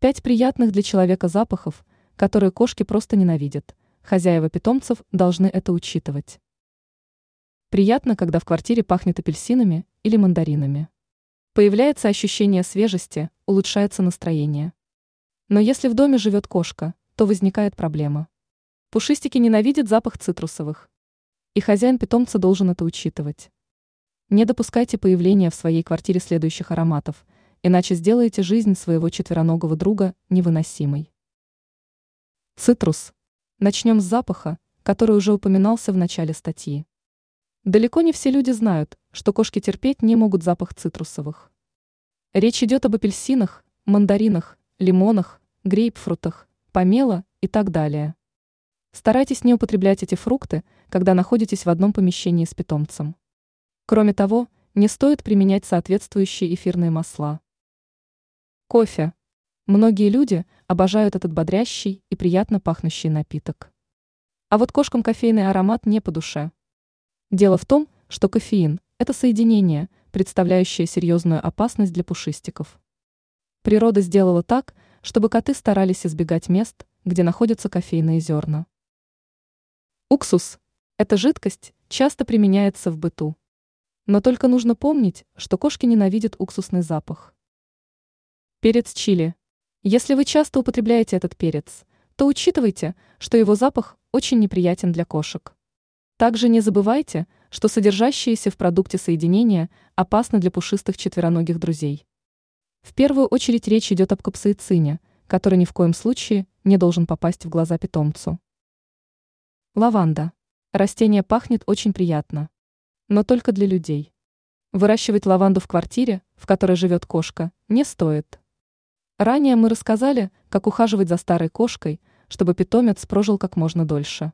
Пять приятных для человека запахов, которые кошки просто ненавидят. Хозяева питомцев должны это учитывать. Приятно, когда в квартире пахнет апельсинами или мандаринами. Появляется ощущение свежести, улучшается настроение. Но если в доме живет кошка, то возникает проблема. Пушистики ненавидят запах цитрусовых. И хозяин питомца должен это учитывать. Не допускайте появления в своей квартире следующих ароматов, иначе сделаете жизнь своего четвероногого друга невыносимой. Цитрус. Начнем с запаха, который уже упоминался в начале статьи. Далеко не все люди знают, что кошки терпеть не могут запах цитрусовых. Речь идет об апельсинах, мандаринах, лимонах, грейпфрутах, помело и так далее. Старайтесь не употреблять эти фрукты, когда находитесь в одном помещении с питомцем. Кроме того, не стоит применять соответствующие эфирные масла. Кофе. Многие люди обожают этот бодрящий и приятно пахнущий напиток. А вот кошкам кофейный аромат не по душе. Дело в том, что кофеин – это соединение, представляющее серьезную опасность для пушистиков. Природа сделала так, чтобы коты старались избегать мест, где находятся кофейные зерна. Уксус – эта жидкость часто применяется в быту. Но только нужно помнить, что кошки ненавидят уксусный запах. Перец чили. Если вы часто употребляете этот перец, то учитывайте, что его запах очень неприятен для кошек. Также не забывайте, что содержащиеся в продукте соединения опасны для пушистых четвероногих друзей. В первую очередь речь идет об капсаицине, который ни в коем случае не должен попасть в глаза питомцу. Лаванда. Растение пахнет очень приятно. Но только для людей. Выращивать лаванду в квартире, в которой живет кошка, не стоит. Ранее мы рассказали, как ухаживать за старой кошкой, чтобы питомец прожил как можно дольше.